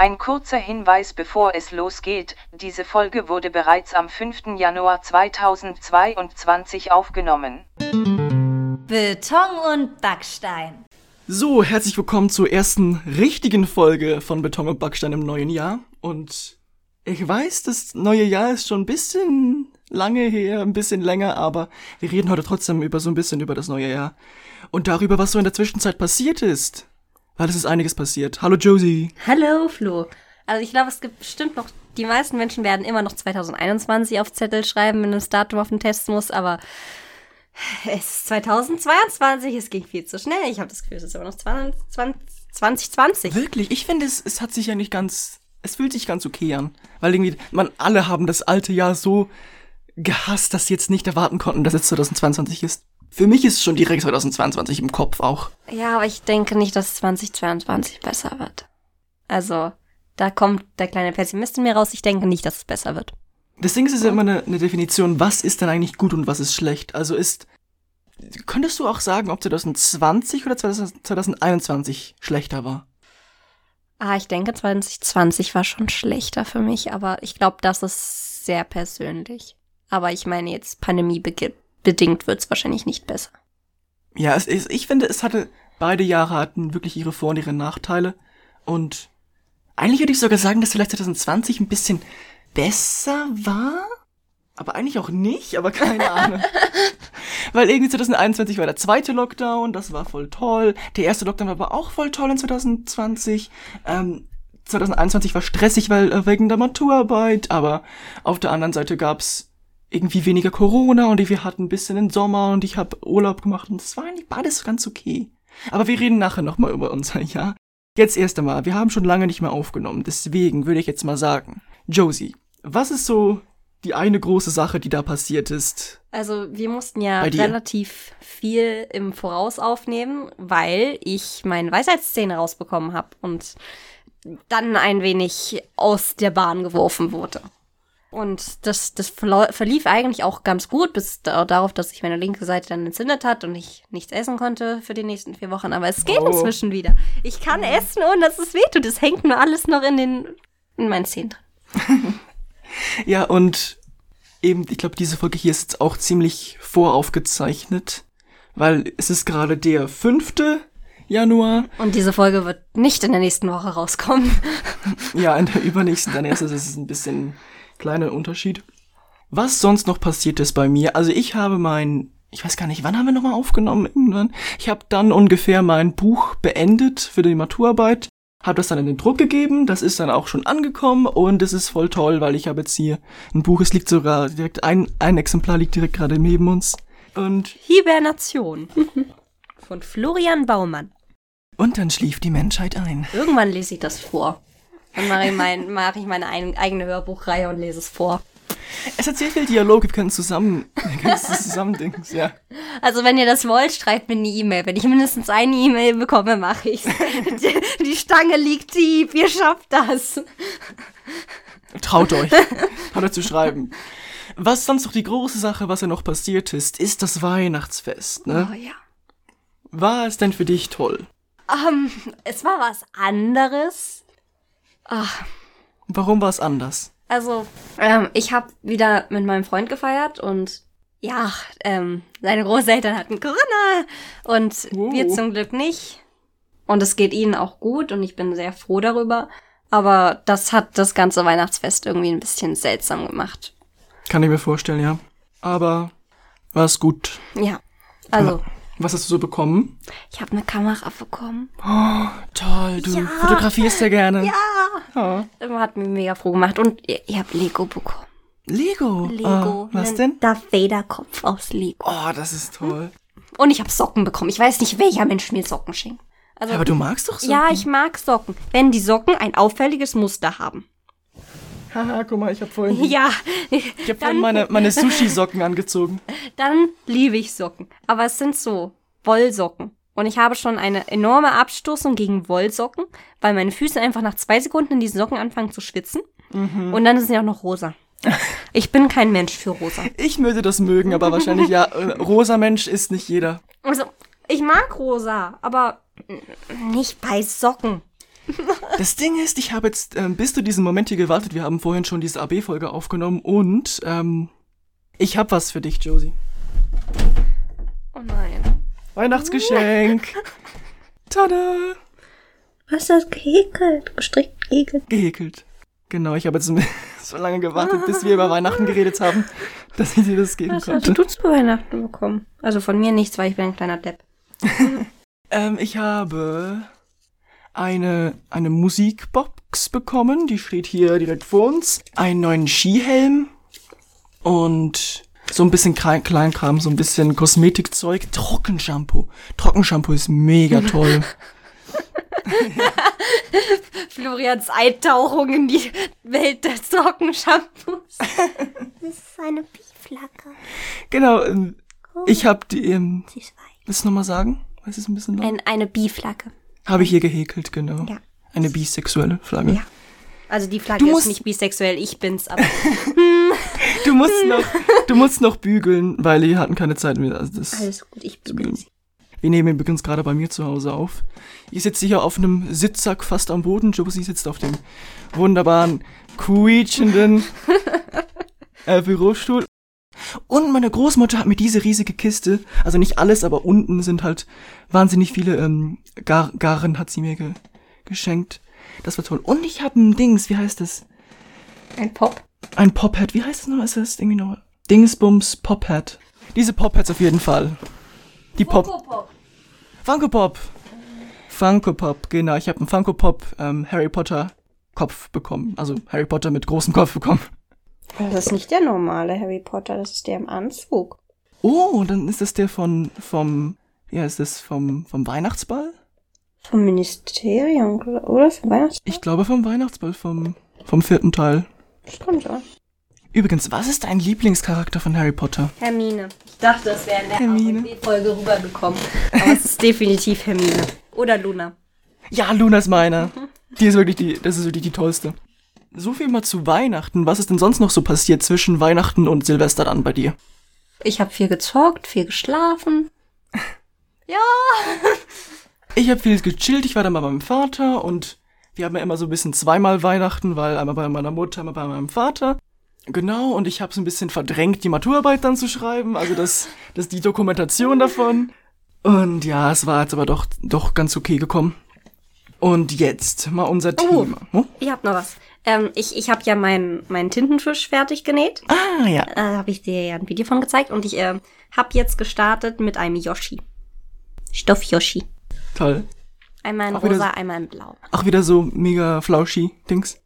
Ein kurzer Hinweis bevor es losgeht, diese Folge wurde bereits am 5. Januar 2022 aufgenommen. Beton und Backstein. So, herzlich willkommen zur ersten richtigen Folge von Beton und Backstein im neuen Jahr. Und ich weiß, das neue Jahr ist schon ein bisschen lange her, ein bisschen länger, aber wir reden heute trotzdem über so ein bisschen über das neue Jahr. Und darüber, was so in der Zwischenzeit passiert ist. Weil es ist einiges passiert. Hallo Josie. Hallo Flo. Also ich glaube, es gibt bestimmt noch, die meisten Menschen werden immer noch 2021 auf Zettel schreiben, wenn das Datum auf den Test muss, aber es ist 2022, es ging viel zu schnell. Ich habe das Gefühl, es ist immer noch 20, 2020. Wirklich? Ich finde, es, es hat sich ja nicht ganz, es fühlt sich ganz okay an. Weil irgendwie, man, alle haben das alte Jahr so gehasst, dass sie jetzt nicht erwarten konnten, dass es 2022 ist. Für mich ist es schon direkt 2022 im Kopf auch. Ja, aber ich denke nicht, dass 2022 besser wird. Also, da kommt der kleine Pessimist in mir raus. Ich denke nicht, dass es besser wird. Deswegen ist es ja immer eine, eine Definition, was ist denn eigentlich gut und was ist schlecht. Also ist, könntest du auch sagen, ob 2020 oder 2021 schlechter war? Ah, ich denke 2020 war schon schlechter für mich, aber ich glaube, das ist sehr persönlich. Aber ich meine jetzt Pandemie beginnt bedingt wird es wahrscheinlich nicht besser. Ja, es, es, ich finde, es hatte, beide Jahre hatten wirklich ihre Vor- und ihre Nachteile. Und eigentlich würde ich sogar sagen, dass vielleicht 2020 ein bisschen besser war. Aber eigentlich auch nicht, aber keine Ahnung. Weil irgendwie 2021 war der zweite Lockdown, das war voll toll. Der erste Lockdown war aber auch voll toll in 2020. Ähm, 2021 war stressig, weil äh, wegen der Maturarbeit, aber auf der anderen Seite gab's irgendwie weniger Corona und wir hatten ein bisschen den Sommer und ich habe Urlaub gemacht und es war eigentlich beides ganz okay. Aber wir reden nachher nochmal über unser Jahr. Jetzt erst einmal, wir haben schon lange nicht mehr aufgenommen, deswegen würde ich jetzt mal sagen, Josie, was ist so die eine große Sache, die da passiert ist? Also wir mussten ja relativ viel im Voraus aufnehmen, weil ich meine Weisheitsszene rausbekommen habe und dann ein wenig aus der Bahn geworfen wurde. Und das, das verlief eigentlich auch ganz gut, bis darauf, dass sich meine linke Seite dann entzündet hat und ich nichts essen konnte für die nächsten vier Wochen. Aber es geht oh. inzwischen wieder. Ich kann essen, ohne dass es wehtut. Es hängt nur alles noch in den, in meinen Zähnen drin. ja, und eben, ich glaube, diese Folge hier ist jetzt auch ziemlich voraufgezeichnet, weil es ist gerade der fünfte Januar. Und diese Folge wird nicht in der nächsten Woche rauskommen. ja, in der übernächsten dann erst ist es ein bisschen Kleiner Unterschied. Was sonst noch passiert ist bei mir? Also ich habe mein, ich weiß gar nicht, wann haben wir nochmal aufgenommen? Irgendwann. Ich habe dann ungefähr mein Buch beendet für die Maturarbeit. Habe das dann in den Druck gegeben, das ist dann auch schon angekommen und es ist voll toll, weil ich habe jetzt hier ein Buch, es liegt sogar direkt, ein, ein Exemplar liegt direkt gerade neben uns. Und Hibernation von Florian Baumann. Und dann schlief die Menschheit ein. Irgendwann lese ich das vor. Dann mache ich, mein, mach ich meine ein, eigene Hörbuchreihe und lese es vor. Es hat sehr viel Dialog, wir können zusammen, wir können zusammen Dings, ja. Also wenn ihr das wollt, schreibt mir eine E-Mail. Wenn ich mindestens eine E-Mail bekomme, mache ich's. die, die Stange liegt tief, ihr schafft das. Traut euch. Traut euch zu schreiben. Was sonst noch die große Sache, was ja noch passiert ist, ist das Weihnachtsfest, ne? Oh ja. War es denn für dich toll? Um, es war was anderes. Ach. Warum war es anders? Also, ähm, ich habe wieder mit meinem Freund gefeiert und ja, ähm, seine Großeltern hatten Corona und oh. wir zum Glück nicht. Und es geht ihnen auch gut und ich bin sehr froh darüber. Aber das hat das ganze Weihnachtsfest irgendwie ein bisschen seltsam gemacht. Kann ich mir vorstellen, ja. Aber war es gut. Ja. Also, was hast du so bekommen? Ich habe eine Kamera bekommen. Oh, toll. Du ja. fotografierst ja gerne. Ja. Oh. Hat mich mega froh gemacht. Und ihr, ihr habt Lego bekommen. Lego? Lego. Oh, was denn? Darth Vader Kopf aus Lego. Oh, das ist toll. Und ich habe Socken bekommen. Ich weiß nicht, welcher Mensch mir Socken schenkt. Also, Aber du magst doch Socken. Ja, ich mag Socken. Wenn die Socken ein auffälliges Muster haben. Haha, guck mal, ich habe vorhin. Ja. Ich habe vorhin meine, meine Sushi-Socken angezogen. Dann liebe ich Socken. Aber es sind so Wollsocken. Und ich habe schon eine enorme Abstoßung gegen Wollsocken, weil meine Füße einfach nach zwei Sekunden in diesen Socken anfangen zu schwitzen. Mhm. Und dann sind sie auch noch rosa. Ich bin kein Mensch für rosa. Ich würde das mögen, aber wahrscheinlich ja, äh, rosa Mensch ist nicht jeder. Also, ich mag rosa, aber nicht bei Socken. Das Ding ist, ich habe jetzt ähm, bis zu diesem Moment hier gewartet. Wir haben vorhin schon diese AB-Folge aufgenommen und ähm, ich habe was für dich, Josie. Oh nein. Weihnachtsgeschenk. Tada! Was ist das gehäkelt? Gestrickt, gehäkelt? Gehäkelt. Genau, ich habe jetzt so lange gewartet, bis wir über Weihnachten geredet haben, dass ich dir das geben Was konnte. hast du zu Weihnachten bekommen? Also von mir nichts, weil ich bin ein kleiner Depp. Ähm, ich habe eine, eine Musikbox bekommen, die steht hier direkt vor uns. Einen neuen Skihelm und so ein bisschen Klein Kleinkram, so ein bisschen Kosmetikzeug. Trockenshampoo. Trockenshampoo ist mega toll. Florians Eintauchung in die Welt des Trockenshampoos. Das ist eine Bieflacke. genau, ähm, ich habe die, ähm, Sie willst du nochmal sagen? Was ist ein bisschen laut? Ein, eine Bieflagge. Habe ich hier gehäkelt, genau. Ja. Eine bisexuelle Flagge. Ja. Also die Flagge Du ist musst- nicht bisexuell, ich bin's, aber Du musst noch, du musst noch bügeln, weil wir hatten keine Zeit mehr. Also das, alles gut, ich bügel sie. Wir nehmen übrigens gerade bei mir zu Hause auf. Ich sitze hier auf einem Sitzsack fast am Boden. Josie sitzt auf dem wunderbaren, quietschenden äh, Bürostuhl. Und meine Großmutter hat mir diese riesige Kiste, also nicht alles, aber unten sind halt wahnsinnig viele ähm, Gar Garen hat sie mir ge geschenkt. Das war toll. Und ich habe ein Dings, wie heißt das? Ein Pop. Ein Pophead. Wie heißt das noch? Ist das irgendwie noch? Dingsbums Pophead. Diese Popheads auf jeden Fall. Die Pop. Pop. Funko Pop. Funko Pop, genau. Ich habe einen Funko Pop ähm, Harry Potter Kopf bekommen. Also Harry Potter mit großem Kopf bekommen. Das ist nicht der normale Harry Potter, das ist der im Anzug. Oh, dann ist das der von vom ja, ist das vom vom Weihnachtsball? Vom Ministerium, oder? Vom Weihnachts... Ich glaube vom Weihnachtsball vom vom vierten Teil. Das kommt schon. Übrigens, was ist dein Lieblingscharakter von Harry Potter? Hermine. Ich dachte, es wäre in der Hermine. Folge rübergekommen. Aber es ist definitiv Hermine. Oder Luna. Ja, Luna ist meiner. Die ist wirklich die, das ist wirklich die tollste. So viel mal zu Weihnachten. Was ist denn sonst noch so passiert zwischen Weihnachten und Silvester dann bei dir? Ich habe viel gezockt, viel geschlafen. Ja. Ich habe viel gechillt, ich war dann bei meinem Vater und wir haben ja immer so ein bisschen zweimal Weihnachten, weil einmal bei meiner Mutter, einmal bei meinem Vater. Genau, und ich habe so ein bisschen verdrängt, die Maturarbeit dann zu schreiben, also das, das die Dokumentation davon. Und ja, es war jetzt aber doch, doch ganz okay gekommen. Und jetzt mal unser Oh. Thema. Oh. Ich hab noch was. Ähm, ich ich habe ja meinen meinen Tintenfisch fertig genäht. Ah, ja. Da habe ich dir ja ein Video von gezeigt. Und ich äh, habe jetzt gestartet mit einem Yoshi. Stoff-Yoshi. Toll. Einmal in Auch rosa, so- einmal in blau. Ach, wieder so mega flauschi Dings.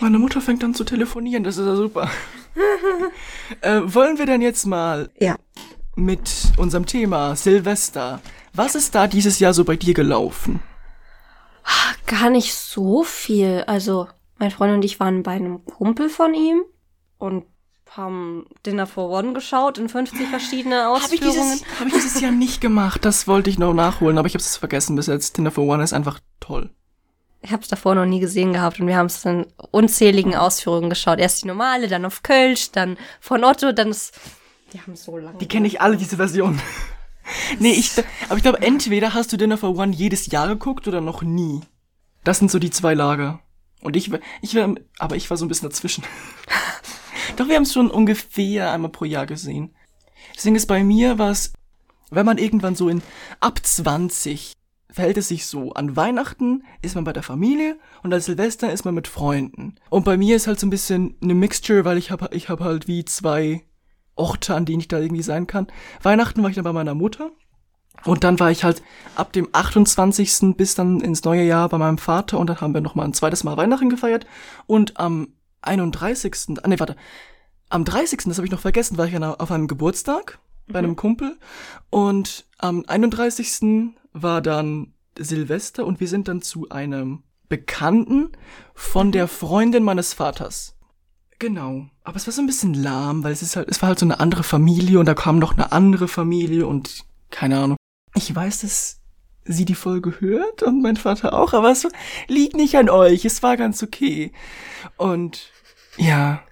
Meine Mutter fängt an zu telefonieren, das ist ja super. äh, wollen wir dann jetzt mal Ja. mit unserem Thema Silvester. Was ist da dieses Jahr so bei dir gelaufen? Gar nicht so viel. Also, mein Freund und ich waren bei einem Kumpel von ihm und haben Dinner for One geschaut in 50 verschiedene Habe ich, Ausführungen. dieses, hab ich dieses Jahr nicht gemacht. Das wollte ich noch nachholen, aber ich habe es vergessen bis jetzt. Tinder for One ist einfach toll. Ich habe es davor noch nie gesehen gehabt und wir haben es in unzähligen Ausführungen geschaut. Erst die normale, dann auf Kölsch, dann von Otto, dann das. Die haben so lange. Die kenne ich alle, diese Version. nee, ich, aber ich glaube, entweder hast du Dinner for One jedes Jahr geguckt oder noch nie. Das sind so die zwei Lager. Und ich, ich war, aber ich war so ein bisschen dazwischen. Doch wir haben es schon ungefähr einmal pro Jahr gesehen. Deswegen ist bei mir was, wenn man irgendwann so in ab 20 verhält es sich so. An Weihnachten ist man bei der Familie und an Silvester ist man mit Freunden. Und bei mir ist halt so ein bisschen eine Mixture, weil ich habe ich hab halt wie zwei Orte, an denen ich da irgendwie sein kann. Weihnachten war ich dann bei meiner Mutter. Und dann war ich halt ab dem 28. bis dann ins neue Jahr bei meinem Vater und dann haben wir nochmal ein zweites Mal Weihnachten gefeiert. Und am 31. Ah, nee, warte. Am 30. das habe ich noch vergessen, war ich auf einem Geburtstag bei einem Kumpel. Und am 31. war dann Silvester und wir sind dann zu einem Bekannten von der Freundin meines Vaters. Genau. Aber es war so ein bisschen lahm, weil es ist halt, es war halt so eine andere Familie und da kam noch eine andere Familie und keine Ahnung. Ich weiß, dass sie die Folge hört und mein Vater auch, aber es liegt nicht an euch. Es war ganz okay. Und ja.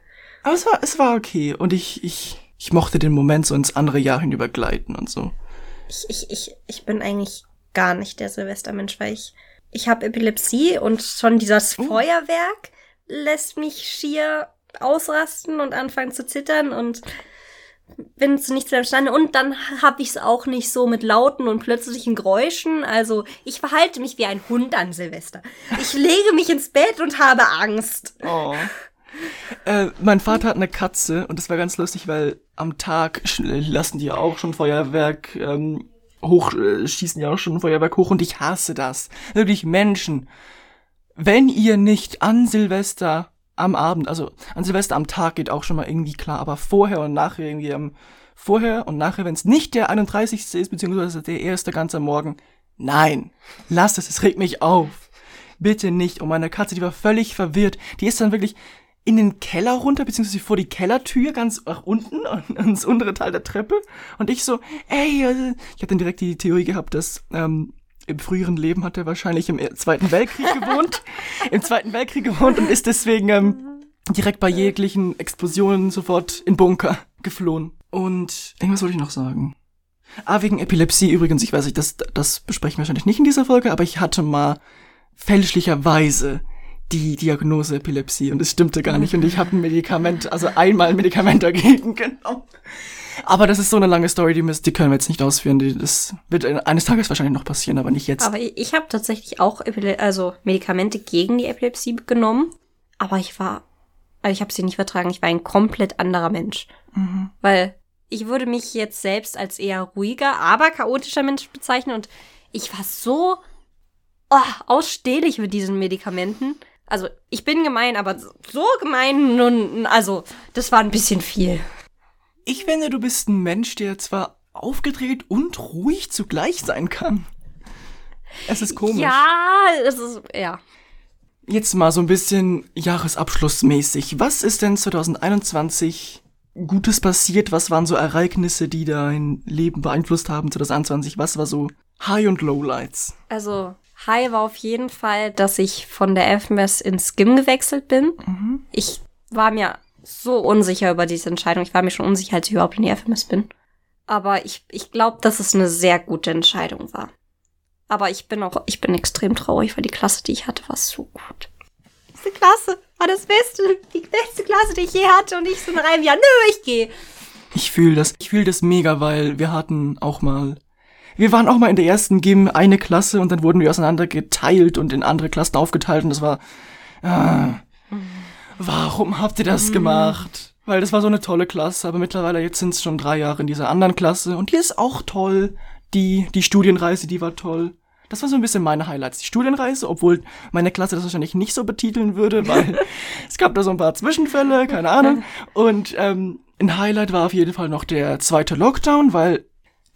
Aber es war, es war okay. Und ich, ich, ich mochte den Moment so ins andere Jahr hinüber gleiten und so. Ich, ich, ich, ich bin eigentlich gar nicht der Silvestermensch, weil ich, ich habe Epilepsie und schon dieses oh. Feuerwerk lässt mich schier ausrasten und anfangen zu zittern und bin zu nichts mehr imstande. Und dann habe ich es auch nicht so mit lauten und plötzlichen Geräuschen. Also ich verhalte mich wie ein Hund an Silvester. Ich lege mich ins Bett und habe Angst. Oh. Äh, mein Vater hat eine Katze und das war ganz lustig, weil am Tag lassen die auch schon Feuerwerk ähm, hoch, äh, schießen ja auch schon Feuerwerk hoch und ich hasse das. Wirklich Menschen. Wenn ihr nicht an Silvester am Abend, also an Silvester am Tag geht auch schon mal irgendwie klar, aber vorher und nachher irgendwie am vorher und nachher, wenn es nicht der 31. ist, beziehungsweise der erste ganze Morgen, nein, lasst es, es regt mich auf. Bitte nicht. Und meine Katze, die war völlig verwirrt. Die ist dann wirklich in den Keller runter, beziehungsweise vor die Kellertür, ganz nach unten, ins untere Teil der Treppe. Und ich so, ey, also, ich habe dann direkt die Theorie gehabt, dass ähm, im früheren Leben hat er wahrscheinlich im Zweiten Weltkrieg gewohnt, im Zweiten Weltkrieg gewohnt und ist deswegen ähm, direkt bei jeglichen Explosionen sofort in Bunker geflohen. Und irgendwas wollte ich noch sagen. Ah, wegen Epilepsie übrigens, ich weiß nicht, das, das besprechen wir wahrscheinlich nicht in dieser Folge, aber ich hatte mal fälschlicherweise die Diagnose Epilepsie und es stimmte gar nicht und ich habe ein Medikament, also einmal ein Medikament dagegen genommen. Aber das ist so eine lange Story, die, die können wir jetzt nicht ausführen. Die, das wird eines Tages wahrscheinlich noch passieren, aber nicht jetzt. Aber ich, ich habe tatsächlich auch Epile also Medikamente gegen die Epilepsie genommen, aber ich war, also ich habe sie nicht vertragen. Ich war ein komplett anderer Mensch, mhm. weil ich würde mich jetzt selbst als eher ruhiger, aber chaotischer Mensch bezeichnen und ich war so oh, ausstehlich mit diesen Medikamenten. Also ich bin gemein, aber so gemein nun, also das war ein bisschen viel. Ich finde, du bist ein Mensch, der zwar aufgedreht und ruhig zugleich sein kann. Es ist komisch. Ja, es ist, ja. Jetzt mal so ein bisschen Jahresabschlussmäßig. Was ist denn 2021 Gutes passiert? Was waren so Ereignisse, die dein Leben beeinflusst haben 2021? Was war so High- und Lowlights? Also, High war auf jeden Fall, dass ich von der FMS ins GIM gewechselt bin. Mhm. Ich war mir so unsicher über diese Entscheidung. Ich war mir schon unsicher, als ich überhaupt in die FMS bin. Aber ich, ich glaube, dass es eine sehr gute Entscheidung war. Aber ich bin auch, ich bin extrem traurig, weil die Klasse, die ich hatte, war so gut. Diese Klasse war das Beste, die beste Klasse, die ich je hatte. Und ich so nach einem Jahr, nö, ich gehe. Ich fühle das, ich fühle das mega, weil wir hatten auch mal, wir waren auch mal in der ersten Gym eine Klasse und dann wurden wir auseinander geteilt und in andere Klassen aufgeteilt und das war, ah, warum habt ihr das mhm. gemacht? Weil das war so eine tolle Klasse, aber mittlerweile jetzt sind es schon drei Jahre in dieser anderen Klasse und die ist auch toll. Die, die Studienreise, die war toll. Das war so ein bisschen meine Highlights. Die Studienreise, obwohl meine Klasse das wahrscheinlich nicht so betiteln würde, weil es gab da so ein paar Zwischenfälle, keine Ahnung. Und ähm, ein Highlight war auf jeden Fall noch der zweite Lockdown, weil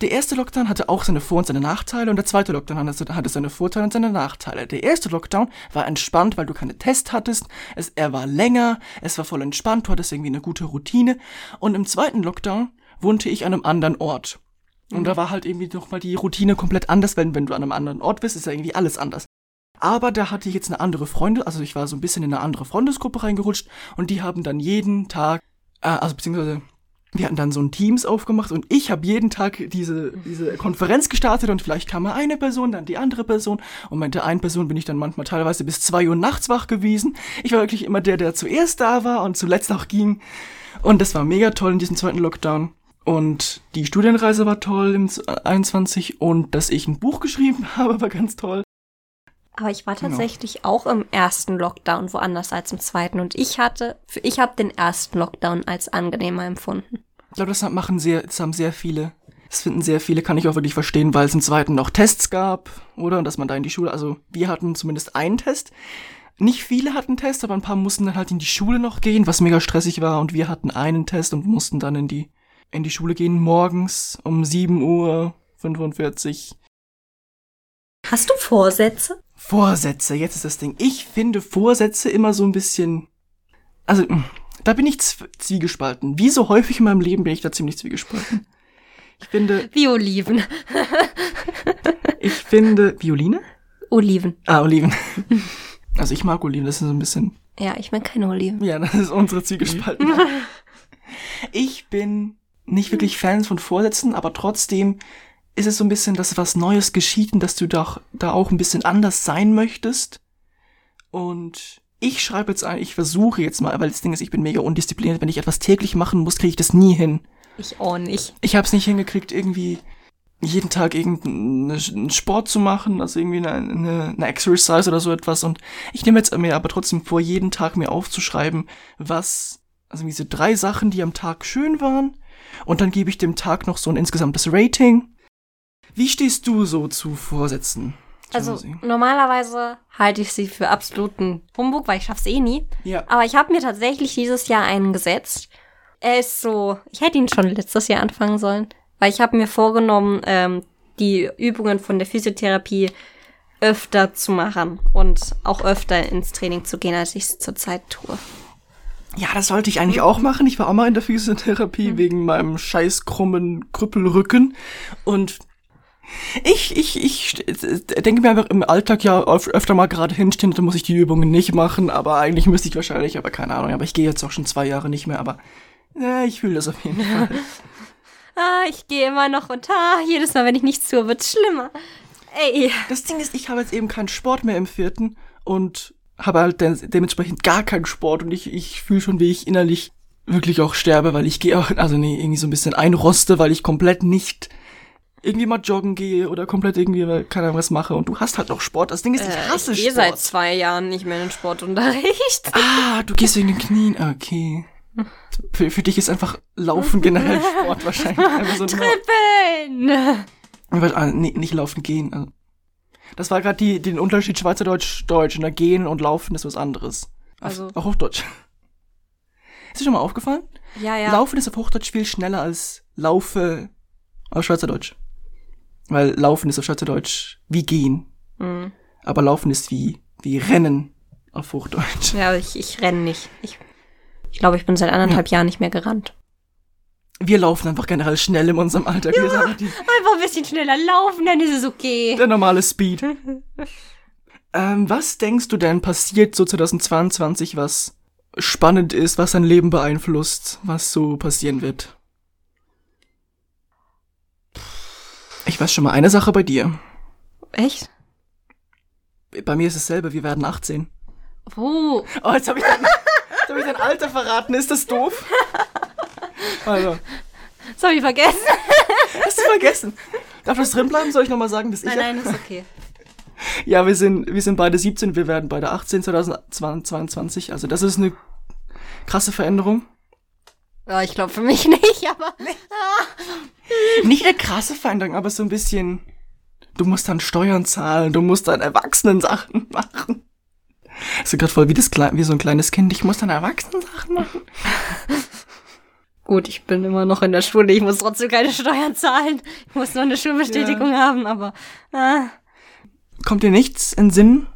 der erste Lockdown hatte auch seine Vor- und seine Nachteile und der zweite Lockdown hatte seine Vorteile und seine Nachteile. Der erste Lockdown war entspannt, weil du keine Tests hattest, es, er war länger, es war voll entspannt, du hattest irgendwie eine gute Routine und im zweiten Lockdown wohnte ich an einem anderen Ort. Und mhm. da war halt irgendwie nochmal die Routine komplett anders, wenn, wenn du an einem anderen Ort bist, ist ja irgendwie alles anders. Aber da hatte ich jetzt eine andere Freunde, also ich war so ein bisschen in eine andere Freundesgruppe reingerutscht und die haben dann jeden Tag, äh, also beziehungsweise wir hatten dann so ein Teams aufgemacht und ich habe jeden Tag diese, diese Konferenz gestartet und vielleicht kam mal eine Person, dann die andere Person und mit der einen Person bin ich dann manchmal teilweise bis zwei Uhr nachts wach gewesen. Ich war wirklich immer der, der zuerst da war und zuletzt auch ging und das war mega toll in diesem zweiten Lockdown. Und die Studienreise war toll im 21 und dass ich ein Buch geschrieben habe, war ganz toll. Aber ich war genau. tatsächlich genau. auch im ersten Lockdown woanders als im zweiten und ich hatte, ich habe den ersten Lockdown als angenehmer empfunden. Ich glaube, das machen sehr, das haben sehr viele. Das finden sehr viele, kann ich auch wirklich verstehen, weil es im zweiten noch Tests gab, oder? Und dass man da in die Schule, also wir hatten zumindest einen Test. Nicht viele hatten Tests, aber ein paar mussten dann halt in die Schule noch gehen, was mega stressig war. Und wir hatten einen Test und mussten dann in die, in die Schule gehen, morgens um 7 Uhr 45. Hast du Vorsätze? Vorsätze, jetzt ist das Ding. Ich finde Vorsätze immer so ein bisschen. Also, hm, da bin ich zwiegespalten. Wie so häufig in meinem Leben bin ich da ziemlich zwiegespalten. Ich finde. Wie Oliven. ich finde. Violine? Oliven. Ah, Oliven. Also ich mag Oliven, das ist so ein bisschen. Ja, ich mag keine Oliven. Ja, das ist unsere Zwiegespalten. ich bin nicht wirklich Fan von Vorsätzen, aber trotzdem ist es so ein bisschen, dass was Neues geschieht und dass du doch da auch ein bisschen anders sein möchtest. Und ich schreibe jetzt ein, ich versuche jetzt mal, weil das Ding ist, ich bin mega undiszipliniert. Wenn ich etwas täglich machen muss, kriege ich das nie hin. Ich auch nicht. Ich habe es nicht hingekriegt, irgendwie jeden Tag irgendeinen Sport zu machen, also irgendwie eine, eine, eine Exercise oder so etwas. Und ich nehme jetzt mir aber trotzdem vor, jeden Tag mir aufzuschreiben, was, also diese drei Sachen, die am Tag schön waren. Und dann gebe ich dem Tag noch so ein insgesamtes Rating. Wie stehst du so zu Vorsätzen? Also normalerweise halte ich sie für absoluten Humbug, weil ich schaff's eh nie. Ja. Aber ich habe mir tatsächlich dieses Jahr einen gesetzt. Er ist so, ich hätte ihn schon letztes Jahr anfangen sollen, weil ich habe mir vorgenommen, ähm, die Übungen von der Physiotherapie öfter zu machen und auch öfter ins Training zu gehen, als ich es zurzeit tue. Ja, das sollte ich eigentlich auch machen. Ich war auch mal in der Physiotherapie mhm. wegen meinem scheiß krummen Krüppelrücken und ich, ich, ich denke mir einfach im Alltag ja öfter mal gerade hinstehen, da muss ich die Übungen nicht machen, aber eigentlich müsste ich wahrscheinlich, aber keine Ahnung, aber ich gehe jetzt auch schon zwei Jahre nicht mehr, aber ja, ich fühle das auf jeden Fall. ah, ich gehe immer noch und ah, jedes Mal, wenn ich nichts tue, wird's schlimmer. Ey. Das Ding ist, ich habe jetzt eben keinen Sport mehr im vierten und habe halt de dementsprechend gar keinen Sport und ich, ich fühle schon, wie ich innerlich wirklich auch sterbe, weil ich gehe auch, also nee, irgendwie so ein bisschen einroste, weil ich komplett nicht irgendwie mal joggen gehe oder komplett irgendwie, keine Ahnung, was mache und du hast halt noch Sport. Das Ding ist, ich äh, hasse ich Sport. Ich gehe seit zwei Jahren nicht mehr in den Sportunterricht. Ah, du gehst wegen den Knien, okay. Für, für dich ist einfach Laufen generell Sport wahrscheinlich. Einfach so Trippeln! Ah, nee, nicht laufen, gehen. Also. Das war gerade die, den Unterschied Schweizerdeutsch-Deutsch. Na, gehen und laufen ist was anderes. Also. Auch Hochdeutsch. Ist dir schon mal aufgefallen? Ja, ja. Laufen ist auf Hochdeutsch viel schneller als Laufe auf Schweizerdeutsch. Weil Laufen ist auf Schweizerdeutsch wie gehen. Mhm. Aber Laufen ist wie, wie Rennen auf Hochdeutsch. Ja, ich, ich renne nicht. Ich, ich glaube, ich bin seit anderthalb ja. Jahren nicht mehr gerannt. Wir laufen einfach generell schnell in unserem Alltag. Ja, einfach ein bisschen schneller laufen, dann ist es okay. Der normale Speed. ähm, was denkst du denn passiert so 2022, was spannend ist, was dein Leben beeinflusst, was so passieren wird? Ich weiß schon mal eine Sache bei dir. Echt? Bei mir ist es selber, wir werden 18. Oh. Oh, jetzt habe ich, dein, hab ich dein Alter verraten. Ist das doof? Also. Das habe ich vergessen. Hast du vergessen? Darf das drin bleiben? Soll ich nochmal sagen, dass nein, ich. Nein, nein, ist okay. Ja, wir sind, wir sind beide 17, wir werden beide 18 2022. Also das ist eine krasse Veränderung. Ja, ich glaube für mich nicht, aber. nicht eine krasse Veränderung, aber so ein bisschen. Du musst dann Steuern zahlen, du musst dann Erwachsenen-Sachen machen. Ist gerade voll wie, das, wie so ein kleines Kind, ich muss dann Erwachsenen-Sachen machen. Gut, ich bin immer noch in der Schule, ich muss trotzdem keine Steuern zahlen. Ich muss nur eine Schulbestätigung ja. haben, aber. Ah. Kommt dir nichts in Sinn?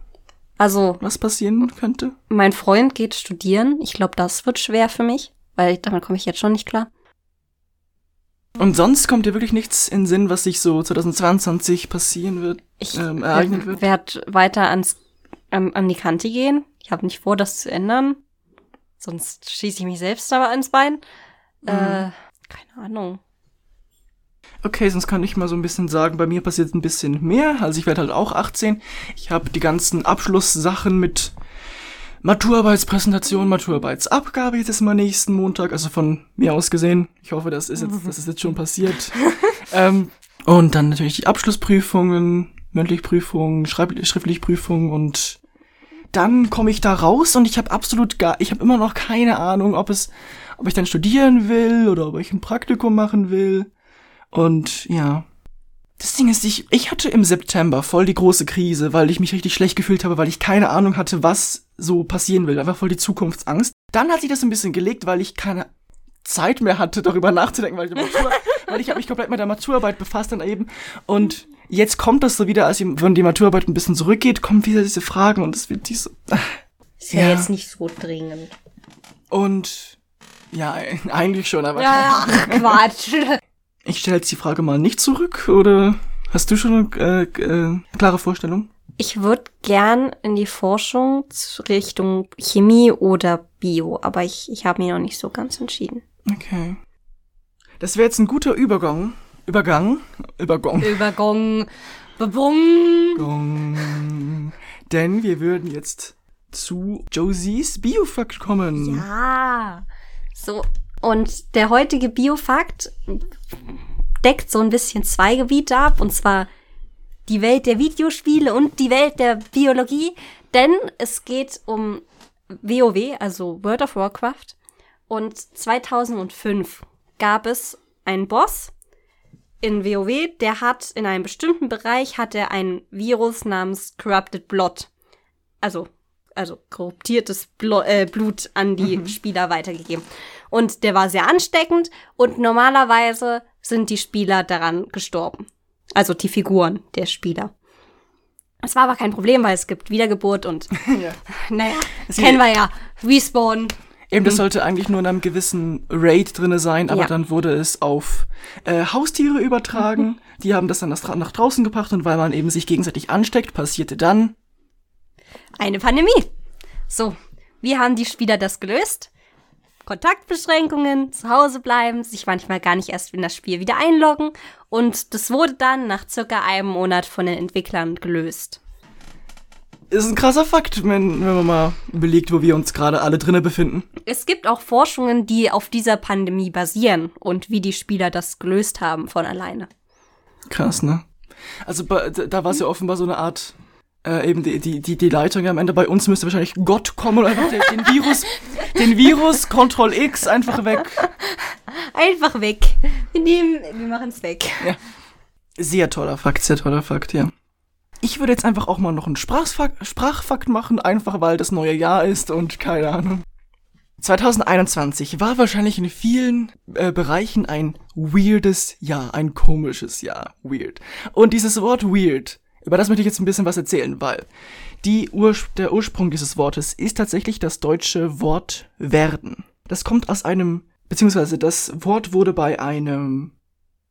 Also. Was passieren könnte? Mein Freund geht studieren. Ich glaube, das wird schwer für mich, weil damit komme ich jetzt schon nicht klar. Und sonst kommt dir wirklich nichts in Sinn, was sich so 2022 passieren wird, ich ähm, ereignen wird? Ich werde weiter ans, ähm, an die Kante gehen. Ich habe nicht vor, das zu ändern. Sonst schieße ich mich selbst aber ins Bein. Mhm. Äh, keine Ahnung. Okay, sonst kann ich mal so ein bisschen sagen, bei mir passiert ein bisschen mehr. Also ich werde halt auch 18. Ich habe die ganzen Abschlusssachen mit Maturarbeitspräsentation, Maturarbeitsabgabe jetzt ist mal nächsten Montag, also von mir aus gesehen. Ich hoffe, das ist jetzt, das ist jetzt schon passiert. ähm, und dann natürlich die Abschlussprüfungen, mündlich Prüfungen, schriftlich Prüfungen und dann komme ich da raus und ich habe absolut gar, ich habe immer noch keine Ahnung, ob es, ob ich dann studieren will oder ob ich ein Praktikum machen will. Und ja, das Ding ist, ich, ich hatte im September voll die große Krise, weil ich mich richtig schlecht gefühlt habe, weil ich keine Ahnung hatte, was so passieren will. Einfach voll die Zukunftsangst. Dann hat sich das ein bisschen gelegt, weil ich keine Zeit mehr hatte, darüber nachzudenken, weil ich, Matur, weil ich habe mich komplett mit der Maturarbeit befasst dann eben. Und jetzt kommt das so wieder, als wenn die Maturarbeit ein bisschen zurückgeht, kommen wieder diese Fragen und es wird diese. Ist ja, ja jetzt nicht so dringend. Und ja, eigentlich schon, aber. Ja, Quatsch. Ich stelle jetzt die Frage mal nicht zurück oder hast du schon eine äh, äh, klare Vorstellung? Ich würde gern in die Forschung Richtung Chemie oder Bio, aber ich, ich habe mich noch nicht so ganz entschieden. Okay. Das wäre jetzt ein guter Übergang Übergang. Übergong. Übergong. Bebung. Gong. Denn wir würden jetzt zu Josies Biofakt kommen. Ja. So, und der heutige Biofakt deckt so ein bisschen zwei Gebiete ab, und zwar die Welt der Videospiele und die Welt der Biologie, denn es geht um WoW, also World of Warcraft. Und 2005 gab es einen Boss in WoW, der hat in einem bestimmten Bereich hat er ein Virus namens Corrupted Blood. Also, also korruptiertes Blo äh, Blut an die mhm. Spieler weitergegeben. Und der war sehr ansteckend und normalerweise sind die Spieler daran gestorben. Also die Figuren der Spieler. Es war aber kein Problem, weil es gibt Wiedergeburt und ja. naja, das kennen wir ja. Respawn. Eben, das mhm. sollte eigentlich nur in einem gewissen Raid drinne sein, aber ja. dann wurde es auf äh, Haustiere übertragen. Mhm. Die haben das dann nach draußen gebracht und weil man eben sich gegenseitig ansteckt, passierte dann eine Pandemie. So, wie haben die Spieler das gelöst? Kontaktbeschränkungen, zu Hause bleiben, sich manchmal gar nicht erst in das Spiel wieder einloggen und das wurde dann nach circa einem Monat von den Entwicklern gelöst. Ist ein krasser Fakt, wenn, wenn man mal überlegt, wo wir uns gerade alle drinnen befinden. Es gibt auch Forschungen, die auf dieser Pandemie basieren und wie die Spieler das gelöst haben von alleine. Krass, ne? Also da war es ja offenbar so eine Art äh, eben die, die, die, die Leitung am Ende. Bei uns müsste wahrscheinlich Gott kommen und einfach den, den Virus, den Virus, Ctrl X, einfach weg. Einfach weg. Wir nehmen, wir machen es weg. Ja. Sehr toller Fakt, sehr toller Fakt, ja. Ich würde jetzt einfach auch mal noch einen Sprachfakt, Sprachfakt machen, einfach weil das neue Jahr ist und keine Ahnung. 2021 war wahrscheinlich in vielen äh, Bereichen ein weirdes Jahr, ein komisches Jahr, weird. Und dieses Wort weird über das möchte ich jetzt ein bisschen was erzählen, weil Ur der Ursprung dieses Wortes ist tatsächlich das deutsche Wort werden. Das kommt aus einem, beziehungsweise das Wort wurde bei einem,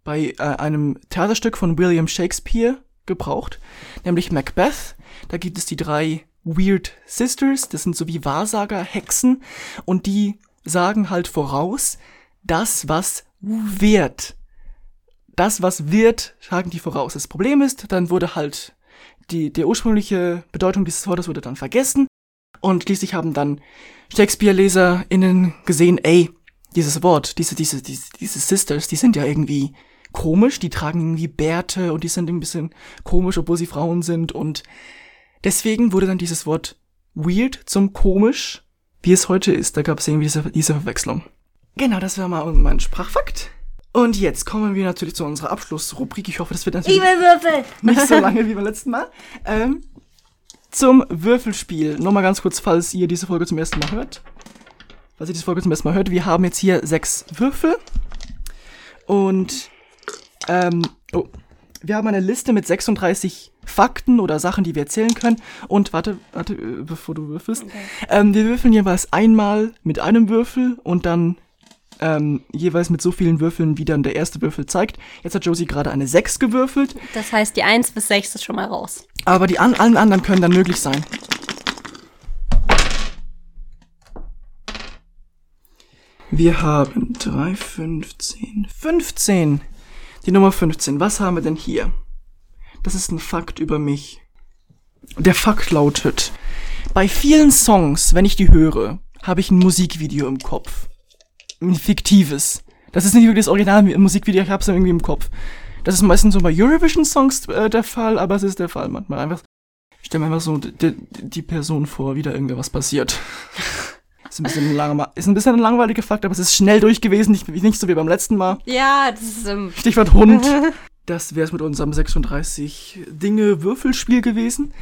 bei äh, einem Theaterstück von William Shakespeare gebraucht, nämlich Macbeth. Da gibt es die drei Weird Sisters, das sind so wie Wahrsager, Hexen, und die sagen halt voraus, das, was wird das, was wird, schlagen die voraus. Das Problem ist, dann wurde halt die, die ursprüngliche Bedeutung dieses Wortes wurde dann vergessen und schließlich haben dann Shakespeare-LeserInnen gesehen, ey, dieses Wort, diese, diese, diese, diese Sisters, die sind ja irgendwie komisch, die tragen irgendwie Bärte und die sind ein bisschen komisch, obwohl sie Frauen sind und deswegen wurde dann dieses Wort weird zum komisch, wie es heute ist. Da gab es irgendwie diese, diese Verwechslung. Genau, das war mal mein Sprachfakt. Und jetzt kommen wir natürlich zu unserer Abschlussrubrik. Ich hoffe, das wird natürlich nicht so lange wie beim letzten Mal. Ähm, zum Würfelspiel. Nochmal ganz kurz, falls ihr diese Folge zum ersten Mal hört. Falls ihr diese Folge zum ersten Mal hört. Wir haben jetzt hier sechs Würfel. Und ähm, oh, wir haben eine Liste mit 36 Fakten oder Sachen, die wir erzählen können. Und warte, warte, äh, bevor du würfelst. Okay. Ähm, wir würfeln jeweils einmal mit einem Würfel und dann ähm, jeweils mit so vielen Würfeln, wie dann der erste Würfel zeigt. Jetzt hat Josie gerade eine 6 gewürfelt. Das heißt, die 1 bis 6 ist schon mal raus. Aber die an allen anderen können dann möglich sein. Wir haben 3, 15, 15. Die Nummer 15. Was haben wir denn hier? Das ist ein Fakt über mich. Der Fakt lautet, bei vielen Songs, wenn ich die höre, habe ich ein Musikvideo im Kopf ein fiktives. Das ist nicht wirklich das Original Musikvideo, ich hab's dann irgendwie im Kopf. Das ist meistens so bei Eurovision-Songs äh, der Fall, aber es ist der Fall manchmal. Einfach, ich stelle mir einfach so die, die Person vor, wie da irgendwas passiert. ist, ein bisschen lang, ist ein bisschen ein langweiliger Fakt, aber es ist schnell durch gewesen, nicht, nicht so wie beim letzten Mal. Ja, das ist. Ähm Stichwort Hund. das wäre es mit unserem 36 Dinge Würfelspiel gewesen.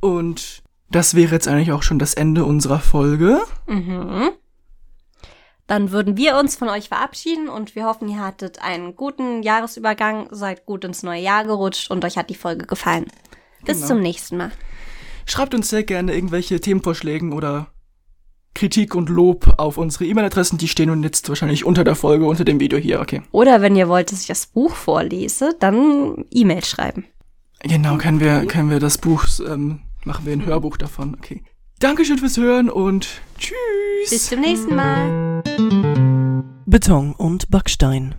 Und das wäre jetzt eigentlich auch schon das Ende unserer Folge. Mhm. Dann würden wir uns von euch verabschieden und wir hoffen, ihr hattet einen guten Jahresübergang, seid gut ins neue Jahr gerutscht und euch hat die Folge gefallen. Bis genau. zum nächsten Mal. Schreibt uns sehr gerne irgendwelche Themenvorschläge oder Kritik und Lob auf unsere E-Mail-Adressen. Die stehen jetzt wahrscheinlich unter der Folge, unter dem Video hier, okay. Oder wenn ihr wollt, dass ich das Buch vorlese, dann E-Mail schreiben. Genau, können wir, können wir das Buch, ähm, machen wir ein Hörbuch davon, okay. Dankeschön fürs Hören und tschüss. Bis zum nächsten Mal. Beton und Backstein.